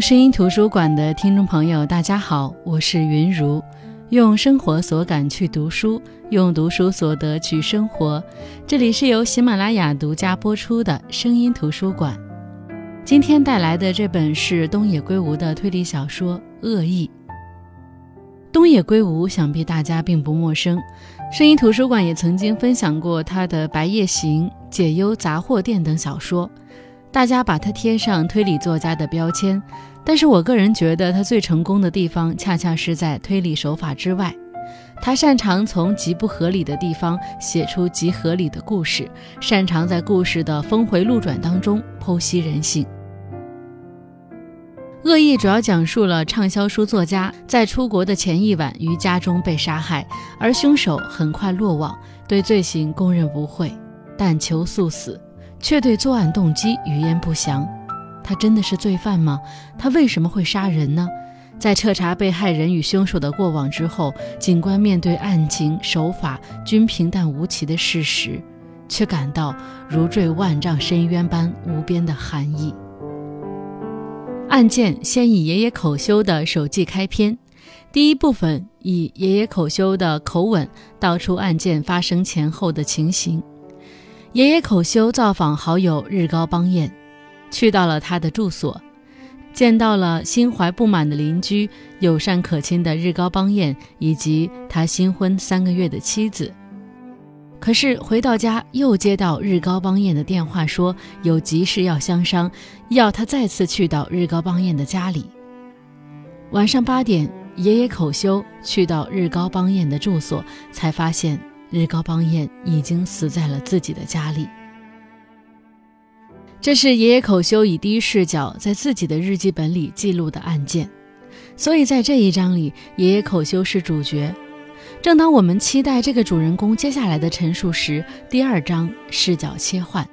声音图书馆的听众朋友，大家好，我是云如，用生活所感去读书，用读书所得去生活。这里是由喜马拉雅独家播出的声音图书馆。今天带来的这本是东野圭吾的推理小说《恶意》。东野圭吾想必大家并不陌生，声音图书馆也曾经分享过他的《白夜行》《解忧杂货店》等小说。大家把他贴上推理作家的标签，但是我个人觉得他最成功的地方，恰恰是在推理手法之外。他擅长从极不合理的地方写出极合理的故事，擅长在故事的峰回路转当中剖析人性。恶意主要讲述了畅销书作家在出国的前一晚于家中被杀害，而凶手很快落网，对罪行供认不讳，但求速死。却对作案动机语焉不详。他真的是罪犯吗？他为什么会杀人呢？在彻查被害人与凶手的过往之后，警官面对案情手法均平淡无奇的事实，却感到如坠万丈深渊般无边的寒意。案件先以爷爷口修的手记开篇，第一部分以爷爷口修的口吻道出案件发生前后的情形。爷爷口修造访好友日高邦彦，去到了他的住所，见到了心怀不满的邻居、友善可亲的日高邦彦以及他新婚三个月的妻子。可是回到家，又接到日高邦彦的电话，说有急事要相商，要他再次去到日高邦彦的家里。晚上八点，爷爷口修去到日高邦彦的住所，才发现。日高邦彦已经死在了自己的家里。这是爷爷口修以第一视角在自己的日记本里记录的案件，所以在这一章里，爷爷口修是主角。正当我们期待这个主人公接下来的陈述时，第二章视角切换，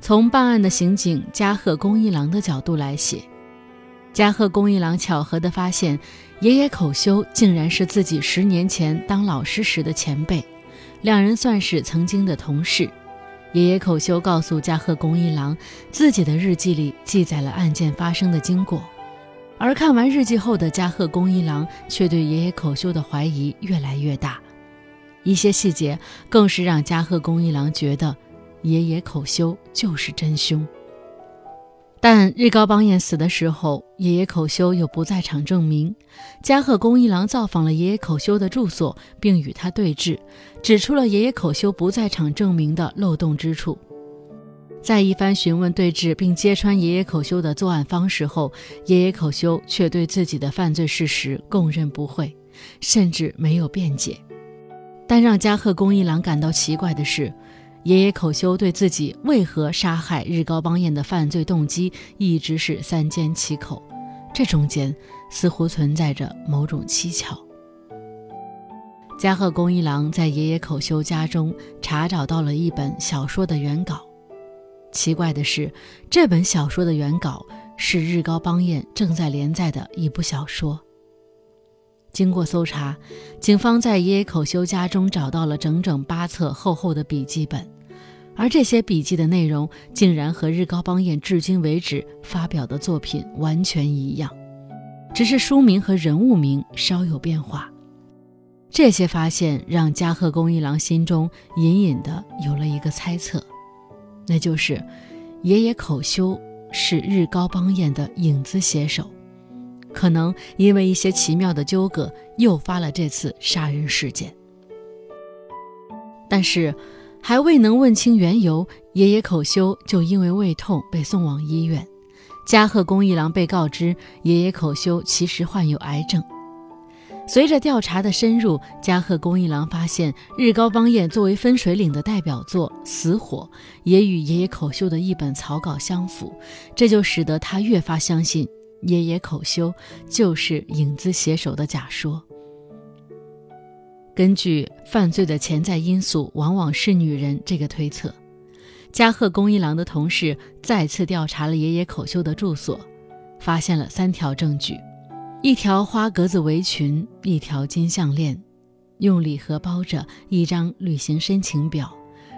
从办案的刑警加贺公一郎的角度来写。加贺公一郎巧合地发现，爷爷口修竟然是自己十年前当老师时的前辈。两人算是曾经的同事。爷爷口修告诉加贺恭一郎，自己的日记里记载了案件发生的经过。而看完日记后的加贺恭一郎却对爷爷口修的怀疑越来越大，一些细节更是让加贺恭一郎觉得爷爷口修就是真凶。但日高邦彦死的时候，爷爷口修有不在场证明。加贺公一郎造访了爷爷口修的住所，并与他对峙，指出了爷爷口修不在场证明的漏洞之处。在一番询问对峙，并揭穿爷爷口修的作案方式后，爷爷口修却对自己的犯罪事实供认不讳，甚至没有辩解。但让加贺公一郎感到奇怪的是。爷爷口修对自己为何杀害日高邦彦的犯罪动机一直是三缄其口，这中间似乎存在着某种蹊跷。加贺公一郎在爷爷口修家中查找到了一本小说的原稿，奇怪的是，这本小说的原稿是日高邦彦正在连载的一部小说。经过搜查，警方在爷爷口修家中找到了整整八册厚厚的笔记本。而这些笔记的内容竟然和日高邦彦至今为止发表的作品完全一样，只是书名和人物名稍有变化。这些发现让加贺恭一郎心中隐隐的有了一个猜测，那就是爷爷口修是日高邦彦的影子写手，可能因为一些奇妙的纠葛诱发了这次杀人事件。但是。还未能问清缘由，爷爷口修就因为胃痛被送往医院。加贺公一郎被告知，爷爷口修其实患有癌症。随着调查的深入，加贺公一郎发现日高邦彦作为分水岭的代表作《死火》也与爷爷口修的一本草稿相符，这就使得他越发相信爷爷口修就是影子写手的假说。根据犯罪的潜在因素往往是女人这个推测，加贺公一郎的同事再次调查了爷爷口修的住所，发现了三条证据：一条花格子围裙，一条金项链，用礼盒包着一张旅行申请表，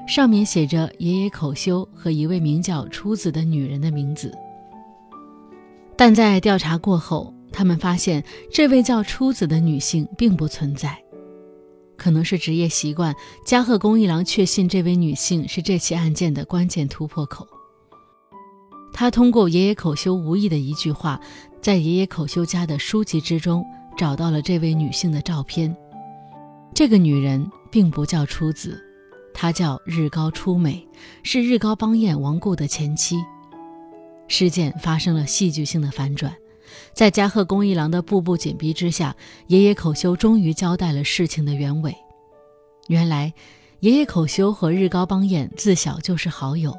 上面写着爷爷口修和一位名叫初子的女人的名字。但在调查过后，他们发现这位叫初子的女性并不存在。可能是职业习惯，加贺公一郎确信这位女性是这起案件的关键突破口。他通过爷爷口修无意的一句话，在爷爷口修家的书籍之中找到了这位女性的照片。这个女人并不叫初子，她叫日高初美，是日高邦彦亡故的前妻。事件发生了戏剧性的反转，在加贺恭一郎的步步紧逼之下，爷爷口修终于交代了事情的原委。原来，爷爷口修和日高邦彦自小就是好友。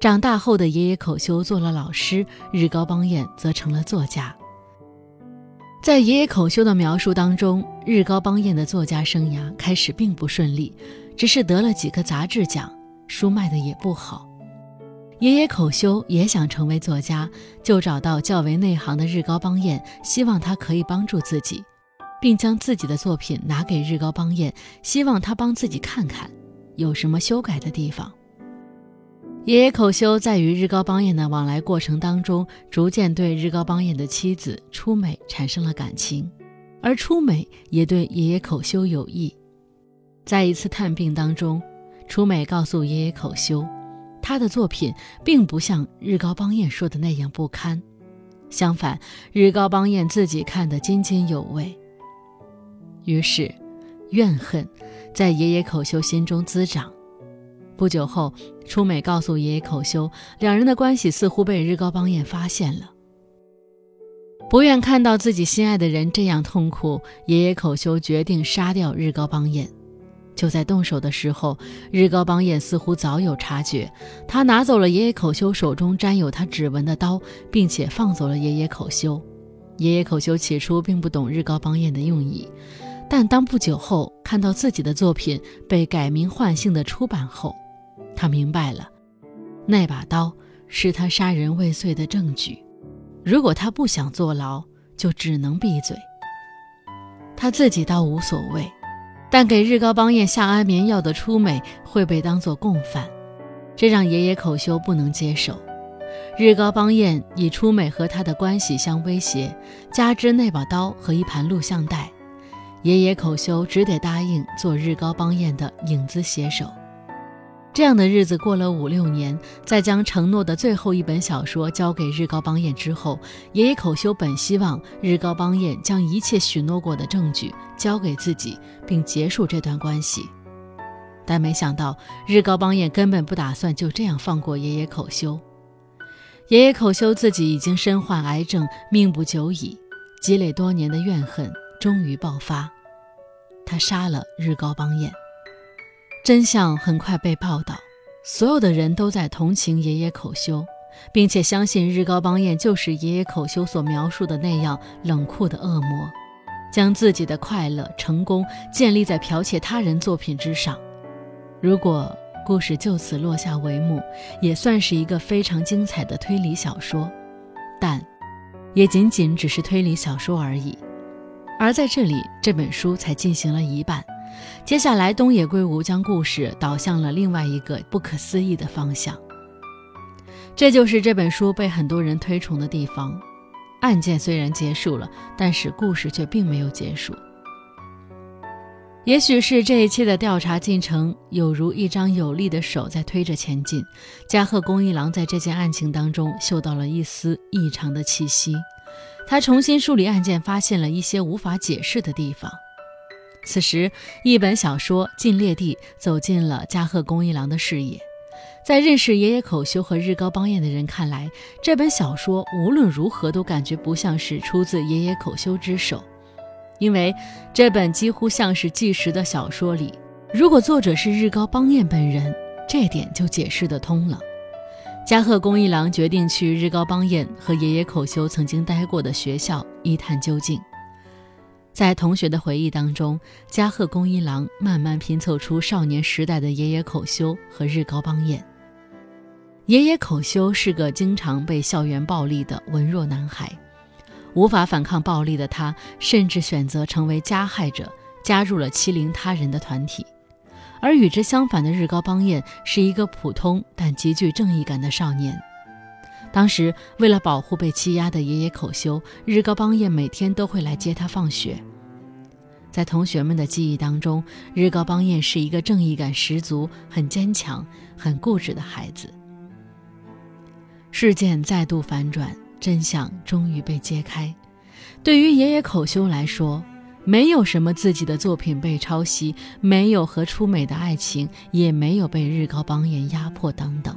长大后的爷爷口修做了老师，日高邦彦则成了作家。在爷爷口修的描述当中，日高邦彦的作家生涯开始并不顺利，只是得了几个杂志奖，书卖的也不好。爷爷口修也想成为作家，就找到较为内行的日高邦彦，希望他可以帮助自己，并将自己的作品拿给日高邦彦，希望他帮自己看看有什么修改的地方。爷爷口修在与日高邦彦的往来过程当中，逐渐对日高邦彦的妻子出美产生了感情，而出美也对爷爷口修有意。在一次探病当中，出美告诉爷爷口修。他的作品并不像日高邦彦说的那样不堪，相反，日高邦彦自己看得津津有味。于是，怨恨在爷爷口修心中滋长。不久后，出美告诉爷爷口修，两人的关系似乎被日高邦彦发现了。不愿看到自己心爱的人这样痛苦，爷爷口修决定杀掉日高邦彦。就在动手的时候，日高邦彦似乎早有察觉，他拿走了爷爷口修手中沾有他指纹的刀，并且放走了爷爷口修。爷爷口修起初并不懂日高邦彦的用意，但当不久后看到自己的作品被改名换姓的出版后，他明白了，那把刀是他杀人未遂的证据。如果他不想坐牢，就只能闭嘴。他自己倒无所谓。但给日高邦彦下安眠药的出美会被当作共犯，这让爷爷口修不能接受。日高邦彦以出美和他的关系相威胁，加之那把刀和一盘录像带，爷爷口修只得答应做日高邦彦的影子写手。这样的日子过了五六年，在将承诺的最后一本小说交给日高邦彦之后，爷爷口修本希望日高邦彦将一切许诺过的证据交给自己，并结束这段关系。但没想到，日高邦彦根本不打算就这样放过爷爷口修。爷爷口修自己已经身患癌症，命不久矣，积累多年的怨恨终于爆发，他杀了日高邦彦。真相很快被报道，所有的人都在同情爷爷口修，并且相信日高邦彦就是爷爷口修所描述的那样冷酷的恶魔，将自己的快乐、成功建立在剽窃他人作品之上。如果故事就此落下帷幕，也算是一个非常精彩的推理小说，但也仅仅只是推理小说而已。而在这里，这本书才进行了一半。接下来，东野圭吾将故事导向了另外一个不可思议的方向。这就是这本书被很多人推崇的地方。案件虽然结束了，但是故事却并没有结束。也许是这一切的调查进程有如一张有力的手在推着前进。加贺恭一郎在这件案情当中嗅到了一丝异常的气息，他重新梳理案件，发现了一些无法解释的地方。此时，一本小说《禁猎地》走进了加贺恭一郎的视野。在认识爷爷口修和日高邦彦的人看来，这本小说无论如何都感觉不像是出自爷爷口修之手，因为这本几乎像是纪实的小说里，如果作者是日高邦彦本人，这点就解释得通了。加贺恭一郎决定去日高邦彦和爷爷口修曾经待过的学校一探究竟。在同学的回忆当中，加贺恭一郎慢慢拼凑出少年时代的爷爷口修和日高邦彦。爷爷口修是个经常被校园暴力的文弱男孩，无法反抗暴力的他，甚至选择成为加害者，加入了欺凌他人的团体。而与之相反的日高邦彦是一个普通但极具正义感的少年。当时为了保护被欺压的爷爷口修，日高邦彦每天都会来接他放学。在同学们的记忆当中，日高邦彦是一个正义感十足、很坚强、很固执的孩子。事件再度反转，真相终于被揭开。对于爷爷口修来说，没有什么自己的作品被抄袭，没有和出美的爱情，也没有被日高邦彦压迫等等。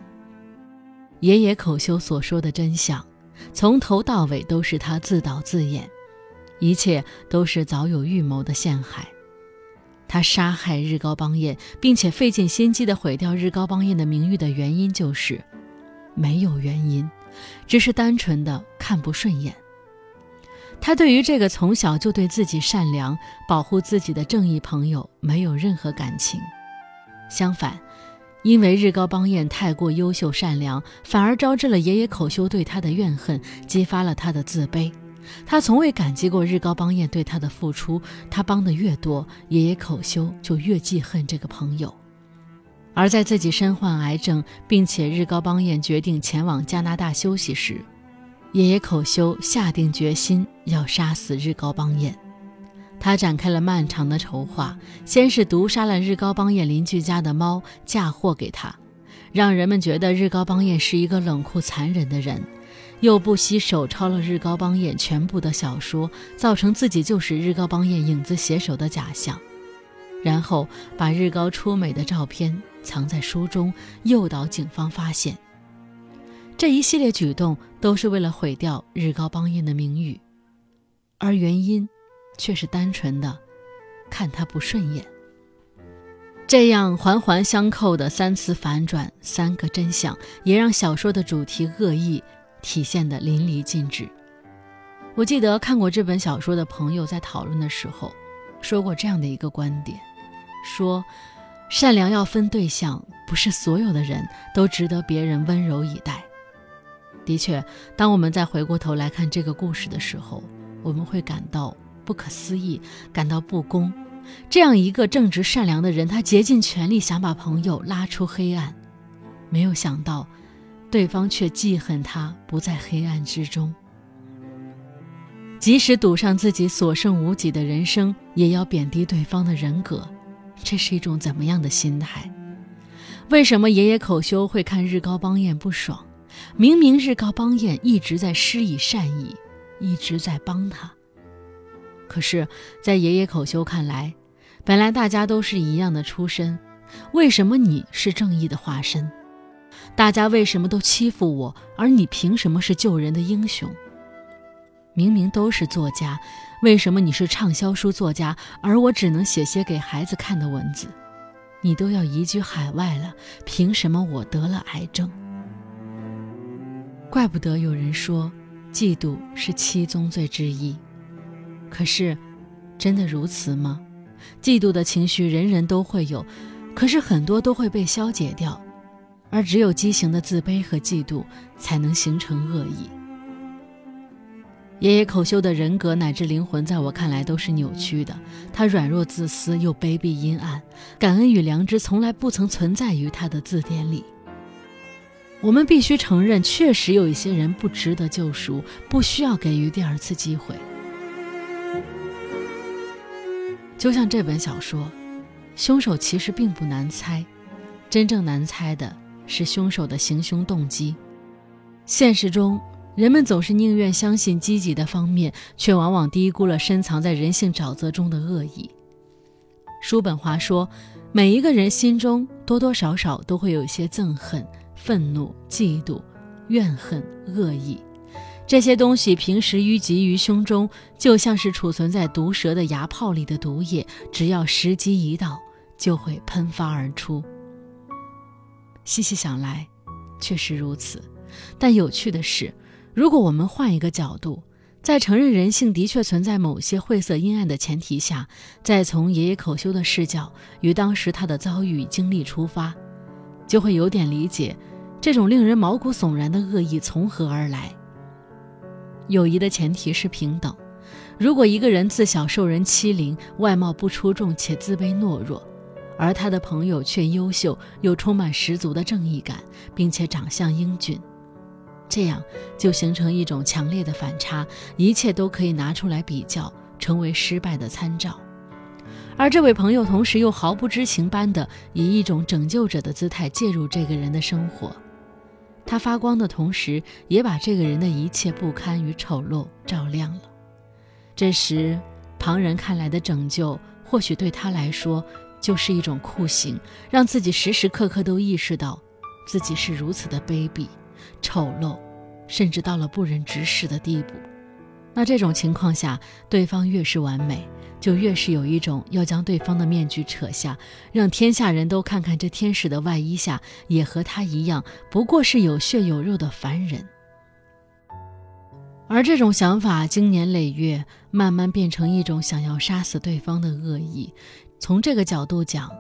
爷爷口修所说的真相，从头到尾都是他自导自演，一切都是早有预谋的陷害。他杀害日高邦彦，并且费尽心机的毁掉日高邦彦的名誉的原因，就是没有原因，只是单纯的看不顺眼。他对于这个从小就对自己善良、保护自己的正义朋友没有任何感情，相反，因为日高邦彦太过优秀善良，反而招致了爷爷口修对他的怨恨，激发了他的自卑。他从未感激过日高邦彦对他的付出，他帮的越多，爷爷口修就越记恨这个朋友。而在自己身患癌症，并且日高邦彦决定前往加拿大休息时，爷爷口修下定决心要杀死日高邦彦，他展开了漫长的筹划。先是毒杀了日高邦彦邻居家的猫，嫁祸给他，让人们觉得日高邦彦是一个冷酷残忍的人；又不惜手抄了日高邦彦全部的小说，造成自己就是日高邦彦影子写手的假象，然后把日高出美的照片藏在书中，诱导警方发现。这一系列举动都是为了毁掉日高邦彦的名誉，而原因却是单纯的看他不顺眼。这样环环相扣的三次反转，三个真相，也让小说的主题恶意体现得淋漓尽致。我记得看过这本小说的朋友在讨论的时候说过这样的一个观点：说善良要分对象，不是所有的人都值得别人温柔以待。的确，当我们再回过头来看这个故事的时候，我们会感到不可思议，感到不公。这样一个正直善良的人，他竭尽全力想把朋友拉出黑暗，没有想到，对方却记恨他不在黑暗之中。即使赌上自己所剩无几的人生，也要贬低对方的人格，这是一种怎么样的心态？为什么爷爷口修会看日高邦彦不爽？明明日高邦彦一直在施以善意，一直在帮他。可是，在爷爷口修看来，本来大家都是一样的出身，为什么你是正义的化身？大家为什么都欺负我，而你凭什么是救人的英雄？明明都是作家，为什么你是畅销书作家，而我只能写些给孩子看的文字？你都要移居海外了，凭什么我得了癌症？怪不得有人说，嫉妒是七宗罪之一。可是，真的如此吗？嫉妒的情绪人人都会有，可是很多都会被消解掉，而只有畸形的自卑和嫉妒才能形成恶意。爷爷口修的人格乃至灵魂，在我看来都是扭曲的。他软弱自私又卑鄙阴暗，感恩与良知从来不曾存在于他的字典里。我们必须承认，确实有一些人不值得救赎，不需要给予第二次机会。就像这本小说，凶手其实并不难猜，真正难猜的是凶手的行凶动机。现实中，人们总是宁愿相信积极的方面，却往往低估了深藏在人性沼泽中的恶意。叔本华说，每一个人心中多多少少都会有一些憎恨。愤怒、嫉妒、怨恨、恶意，这些东西平时淤积于胸中，就像是储存在毒蛇的牙泡里的毒液，只要时机一到，就会喷发而出。细细想来，确实如此。但有趣的是，如果我们换一个角度，在承认人性的确存在某些晦涩阴暗的前提下，再从爷爷口修的视角与当时他的遭遇经历出发，就会有点理解。这种令人毛骨悚然的恶意从何而来？友谊的前提是平等。如果一个人自小受人欺凌，外貌不出众且自卑懦弱，而他的朋友却优秀又充满十足的正义感，并且长相英俊，这样就形成一种强烈的反差，一切都可以拿出来比较，成为失败的参照。而这位朋友同时又毫不知情般的以一种拯救者的姿态介入这个人的生活，他发光的同时，也把这个人的一切不堪与丑陋照亮了。这时，旁人看来的拯救，或许对他来说就是一种酷刑，让自己时时刻刻都意识到，自己是如此的卑鄙、丑陋，甚至到了不忍直视的地步。那这种情况下，对方越是完美。就越是有一种要将对方的面具扯下，让天下人都看看这天使的外衣下也和他一样，不过是有血有肉的凡人。而这种想法经年累月，慢慢变成一种想要杀死对方的恶意。从这个角度讲，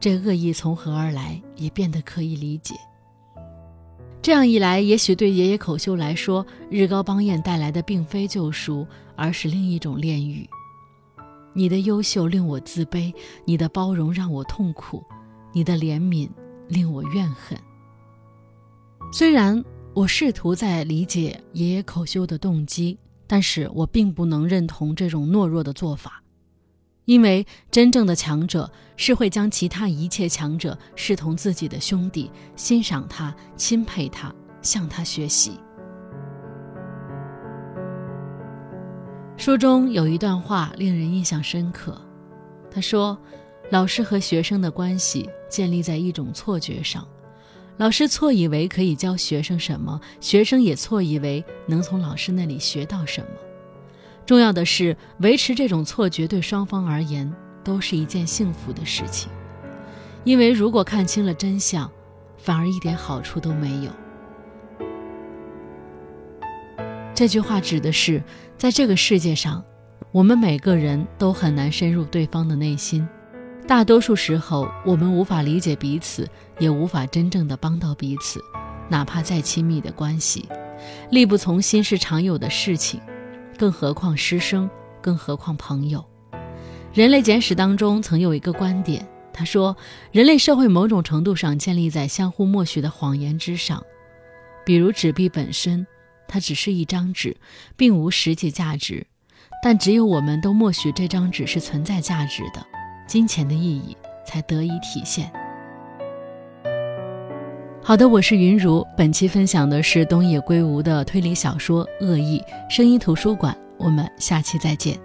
这恶意从何而来，也变得可以理解。这样一来，也许对爷爷口秀来说，日高邦彦带来的并非救赎，而是另一种炼狱。你的优秀令我自卑，你的包容让我痛苦，你的怜悯令我怨恨。虽然我试图在理解爷爷口修的动机，但是我并不能认同这种懦弱的做法，因为真正的强者是会将其他一切强者视同自己的兄弟，欣赏他，钦佩他，向他学习。书中有一段话令人印象深刻，他说：“老师和学生的关系建立在一种错觉上，老师错以为可以教学生什么，学生也错以为能从老师那里学到什么。重要的是，维持这种错觉对双方而言都是一件幸福的事情，因为如果看清了真相，反而一点好处都没有。”这句话指的是，在这个世界上，我们每个人都很难深入对方的内心。大多数时候，我们无法理解彼此，也无法真正的帮到彼此，哪怕再亲密的关系，力不从心是常有的事情，更何况师生，更何况朋友。人类简史当中曾有一个观点，他说，人类社会某种程度上建立在相互默许的谎言之上，比如纸币本身。它只是一张纸，并无实际价值，但只有我们都默许这张纸是存在价值的，金钱的意义才得以体现。好的，我是云如，本期分享的是东野圭吾的推理小说《恶意》，声音图书馆，我们下期再见。